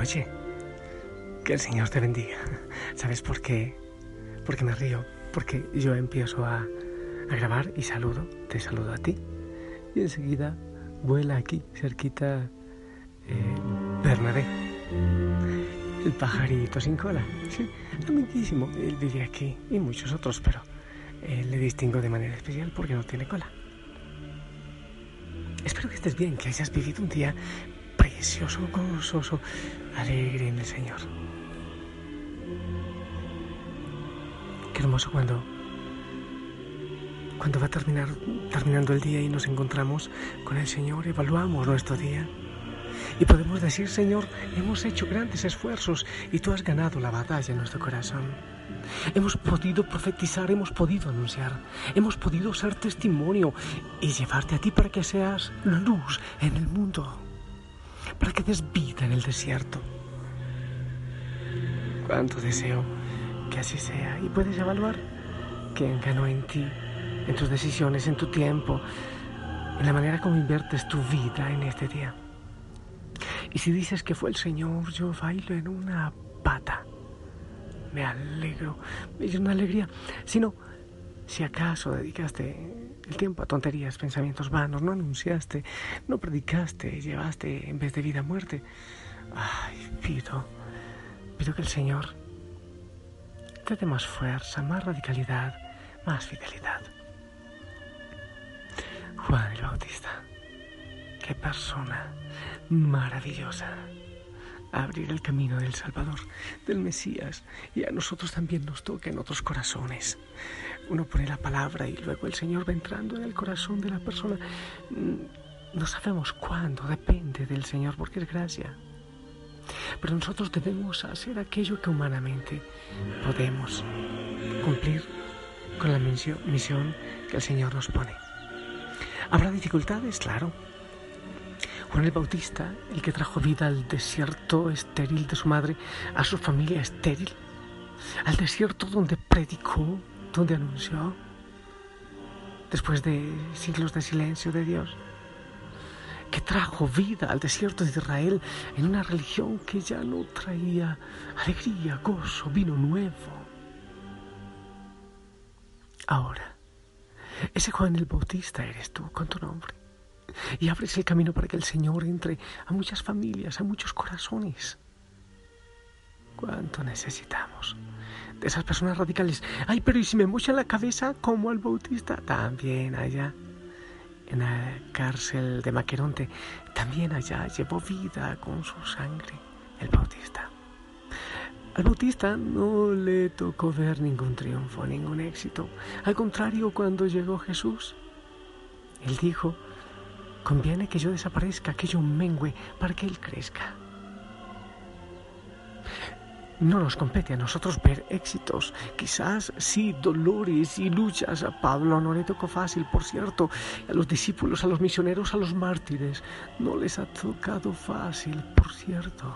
Noche. Que el Señor te bendiga. ¿Sabes por qué? Porque me río. Porque yo empiezo a, grabar y saludo. Te saludo a ti. Y enseguida vuela aquí, cerquita, eh, Bernabé. El pajarito sin cola. Sí, amiguísimo. Él vive aquí y muchos otros, pero eh, le distingo de manera especial porque no tiene cola. Espero que estés bien, que hayas vivido un día precioso, gozoso, alegre en el Señor. Qué hermoso cuando cuando va terminar terminando el día y nos encontramos con el Señor, evaluamos nuestro día y podemos decir, Señor, hemos hecho grandes esfuerzos y tú has ganado la batalla en nuestro corazón. Hemos podido profetizar, hemos podido anunciar, hemos podido ser testimonio y llevarte a ti para que seas luz en el mundo, para que des vida en el desierto. Cuánto deseo que así sea y puedes evaluar quién ganó en ti, en tus decisiones, en tu tiempo, en la manera como inviertes tu vida en este día. Y si dices que fue el Señor, yo bailo en una pata. Me alegro, me llena una alegría. Si no, si acaso dedicaste el tiempo a tonterías, pensamientos vanos, no anunciaste, no predicaste, llevaste en vez de vida muerte, ay, pido, pido que el Señor te dé más fuerza, más radicalidad, más fidelidad. Juan el Bautista, qué persona maravillosa. Abrir el camino del Salvador, del Mesías, y a nosotros también nos toca en otros corazones. Uno pone la palabra y luego el Señor va entrando en el corazón de la persona. No sabemos cuándo, depende del Señor, porque es gracia. Pero nosotros debemos hacer aquello que humanamente podemos cumplir con la misión que el Señor nos pone. ¿Habrá dificultades? Claro. Juan el Bautista, el que trajo vida al desierto estéril de su madre, a su familia estéril, al desierto donde predicó, donde anunció, después de siglos de silencio de Dios, que trajo vida al desierto de Israel en una religión que ya no traía alegría, gozo, vino nuevo. Ahora, ese Juan el Bautista eres tú con tu nombre y abres el camino para que el Señor entre a muchas familias, a muchos corazones. ¿Cuánto necesitamos de esas personas radicales? Ay, pero ¿y si me mocha la cabeza como al Bautista? También allá, en la cárcel de Maqueronte, también allá llevó vida con su sangre el Bautista. Al Bautista no le tocó ver ningún triunfo, ningún éxito. Al contrario, cuando llegó Jesús, él dijo, Conviene que yo desaparezca, que yo mengue, para que Él crezca. No nos compete a nosotros ver éxitos, quizás sí dolores y luchas. A Pablo no le tocó fácil, por cierto, a los discípulos, a los misioneros, a los mártires, no les ha tocado fácil, por cierto.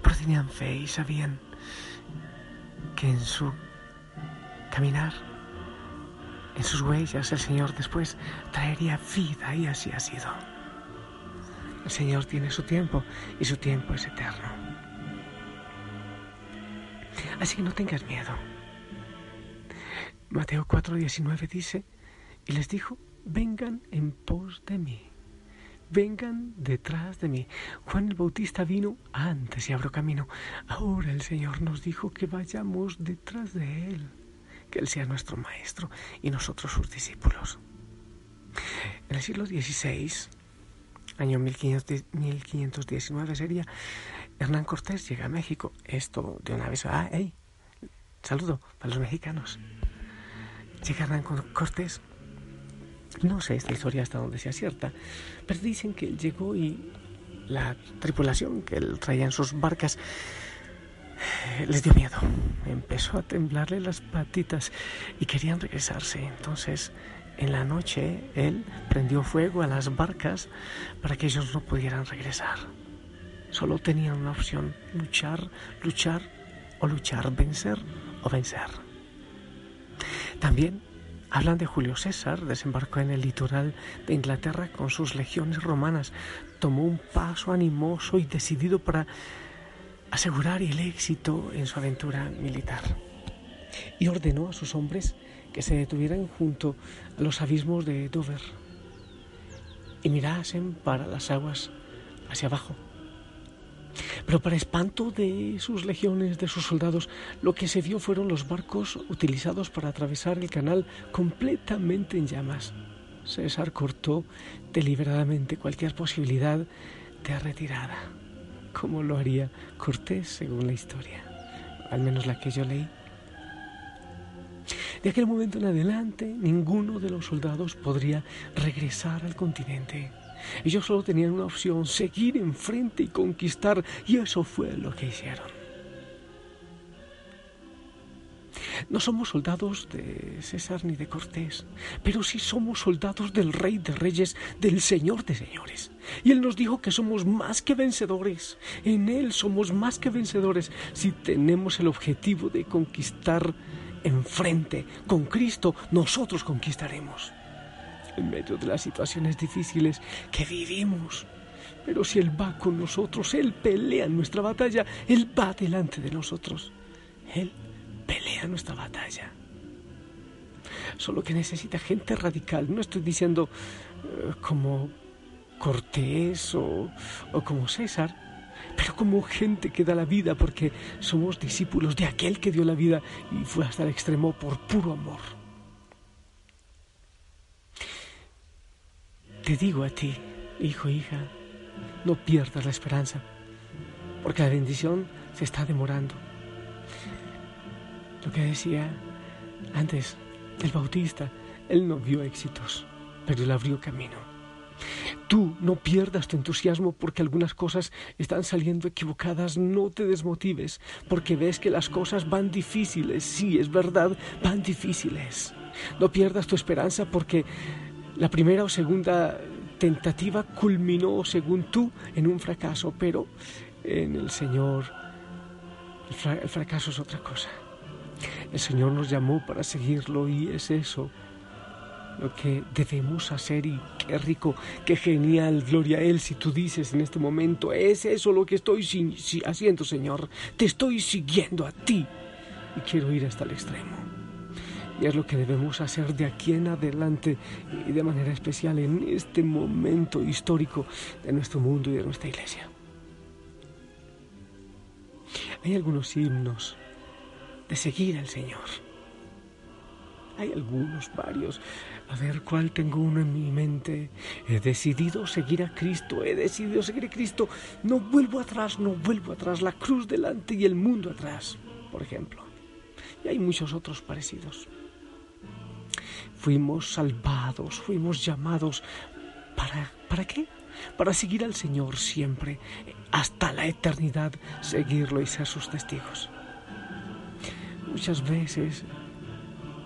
Pero tenían fe y sabían que en su caminar en sus huellas el Señor después traería vida y así ha sido. El Señor tiene su tiempo y su tiempo es eterno. Así que no tengas miedo. Mateo 4:19 dice, y les dijo, vengan en pos de mí. vengan detrás de mí. Juan el Bautista vino antes y abrió camino. Ahora el Señor nos dijo que vayamos detrás de Él, que Él sea nuestro Maestro y nosotros sus discípulos. En el siglo XVI, año 1519 sería, Hernán Cortés llega a México. Esto de una vez, ah, hey, saludo para los mexicanos. Llega Hernán Cortés. No sé esta historia hasta donde sea cierta, pero dicen que él llegó y la tripulación que él traía en sus barcas les dio miedo. Empezó a temblarle las patitas y querían regresarse. Entonces en la noche él prendió fuego a las barcas para que ellos no pudieran regresar. Solo tenían una opción, luchar, luchar o luchar, vencer o vencer. También hablan de Julio César, desembarcó en el litoral de Inglaterra con sus legiones romanas, tomó un paso animoso y decidido para asegurar el éxito en su aventura militar y ordenó a sus hombres que se detuvieran junto a los abismos de Dover y mirasen para las aguas hacia abajo. Pero para espanto de sus legiones, de sus soldados, lo que se vio fueron los barcos utilizados para atravesar el canal completamente en llamas. César cortó deliberadamente cualquier posibilidad de retirada, como lo haría Cortés según la historia, al menos la que yo leí. De aquel momento en adelante, ninguno de los soldados podría regresar al continente. Ellos solo tenían una opción, seguir enfrente y conquistar, y eso fue lo que hicieron. No somos soldados de César ni de Cortés, pero sí somos soldados del Rey de Reyes, del Señor de Señores. Y Él nos dijo que somos más que vencedores. En Él somos más que vencedores si tenemos el objetivo de conquistar enfrente, con Cristo, nosotros conquistaremos. En medio de las situaciones difíciles que vivimos. Pero si Él va con nosotros, Él pelea nuestra batalla, Él va delante de nosotros. Él pelea nuestra batalla. Solo que necesita gente radical. No estoy diciendo eh, como Cortés o, o como César, pero como gente que da la vida porque somos discípulos de aquel que dio la vida y fue hasta el extremo por puro amor. Te digo a ti, hijo, hija, no pierdas la esperanza, porque la bendición se está demorando. Lo que decía antes, el bautista, él no vio éxitos, pero él abrió camino. Tú no pierdas tu entusiasmo porque algunas cosas están saliendo equivocadas, no te desmotives porque ves que las cosas van difíciles, sí, es verdad, van difíciles. No pierdas tu esperanza porque la primera o segunda tentativa culminó, según tú, en un fracaso, pero en el Señor el, fracaso es otra cosa. El Señor nos llamó para seguirlo y es eso lo que debemos hacer y qué rico, qué genial, gloria a Él, si tú dices en este momento, es eso lo que estoy haciendo, Señor, te estoy siguiendo a ti y quiero ir hasta el extremo. Y es lo que debemos hacer de aquí en adelante y de manera especial en este momento histórico de nuestro mundo y de nuestra iglesia. Hay algunos himnos de seguir al Señor. Hay algunos, varios. A ver cuál tengo uno en mi mente. He decidido seguir a Cristo, he decidido seguir a Cristo. No vuelvo atrás, no vuelvo atrás. La cruz delante y el mundo atrás, por ejemplo. Y hay muchos otros parecidos. Fuimos salvados, fuimos llamados. ¿Para, ¿Para qué? Para seguir al Señor siempre, hasta la eternidad, seguirlo y ser sus testigos. Muchas veces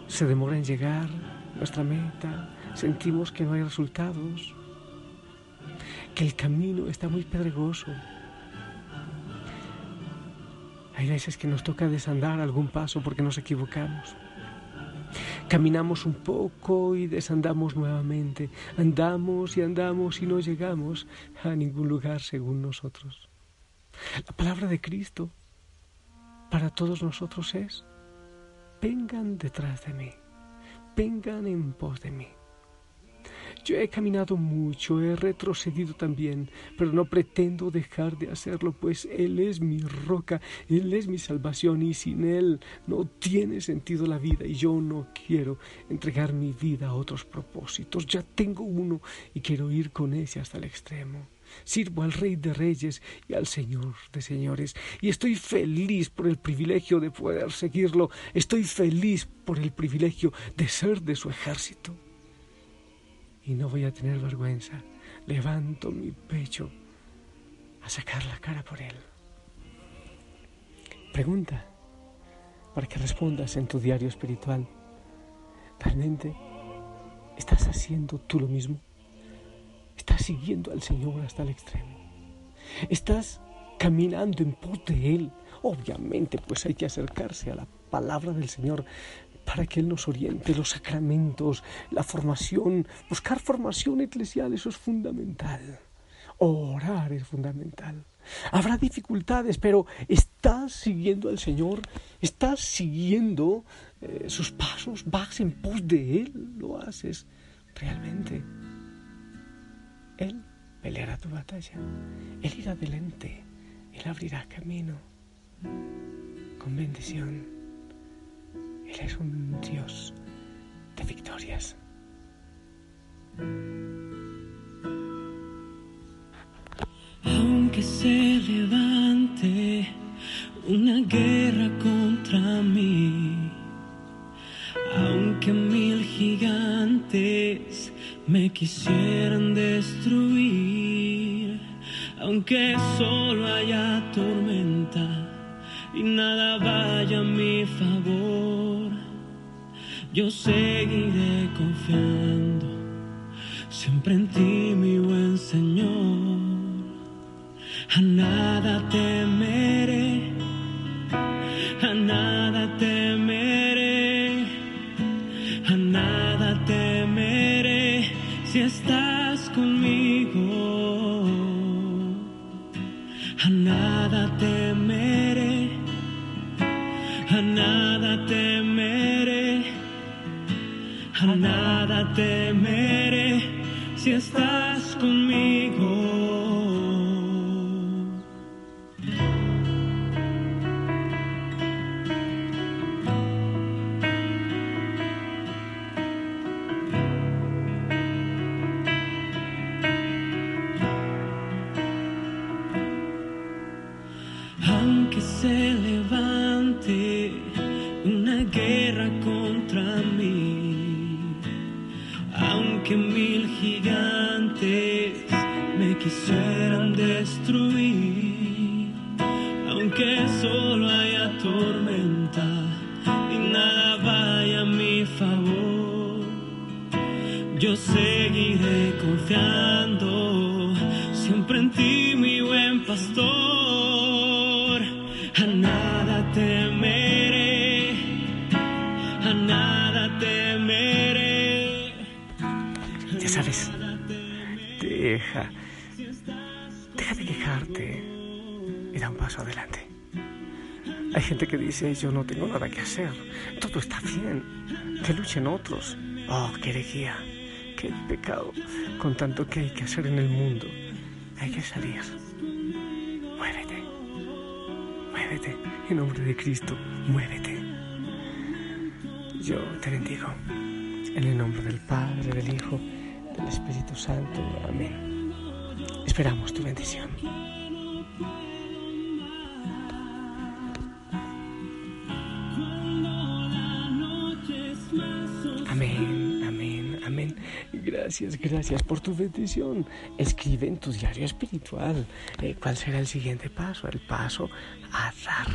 se demora en llegar nuestra meta, sentimos que no hay resultados, que el camino está muy pedregoso. Hay veces que nos toca desandar algún paso porque nos equivocamos. Caminamos un poco y desandamos nuevamente. Andamos y andamos y no llegamos a ningún lugar según nosotros. La palabra de Cristo para todos nosotros es, vengan detrás de mí vengan en pos de mí. Yo he caminado mucho, he retrocedido también, pero no pretendo dejar de hacerlo, pues Él es mi roca, Él es mi salvación y sin Él no tiene sentido la vida y yo no quiero entregar mi vida a otros propósitos. Ya tengo uno y quiero ir con ese hasta el extremo. Sirvo al Rey de Reyes y al Señor de Señores, y estoy feliz por el privilegio de poder seguirlo, estoy feliz por el privilegio de ser de su ejército. Y no voy a tener vergüenza, levanto mi pecho a sacar la cara por él. Pregunta para que respondas en tu diario espiritual. ¿Realmente estás haciendo tú lo mismo? Siguiendo al Señor hasta el extremo. Estás caminando en pos de Él. Obviamente, pues hay que acercarse a la palabra del Señor para que Él nos oriente, los sacramentos, la formación, buscar formación eclesial, eso es fundamental. Orar es fundamental. Habrá dificultades, pero estás siguiendo al Señor, estás siguiendo eh, sus pasos, vas en pos de Él, lo haces realmente. Él peleará tu batalla. Él irá adelante. Él abrirá camino con bendición. Él es un Dios de victorias. Aunque se yo seguiré confiando siempre en ti, mi buen Señor. A nada temeré, a nada temeré si estás conmigo. Ya sabes, deja, deja de quejarte y da un paso adelante. Hay gente que dice, yo no tengo nada que hacer, todo está bien, que luchen otros. Oh, qué herejía, qué pecado, con tanto que hay que hacer en el mundo. Hay que salir. Muévete, muévete, en nombre de Cristo, muévete. Yo te bendigo, en el nombre del Padre, del Hijo, del Espíritu Santo. Amén. Esperamos tu bendición. Amén, amén, amén. Gracias, gracias por tu bendición. Escribe en tu diario espiritual eh, cuál será el siguiente paso, el paso a dar.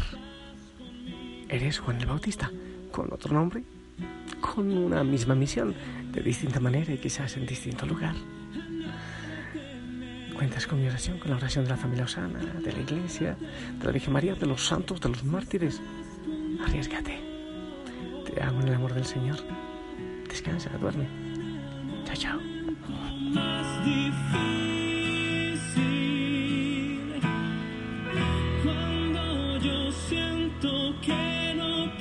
¿Eres Juan el Bautista? ¿Con otro nombre? Con una misma misión, de distinta manera y quizás en distinto lugar. Cuentas con mi oración, con la oración de la familia Osana, de la iglesia, de la Virgen María, de los santos, de los mártires. Arriesgate. Te amo en el amor del Señor. Descansa, duerme. Chao, chao. más difícil cuando yo siento que no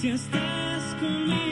Si estás conmigo.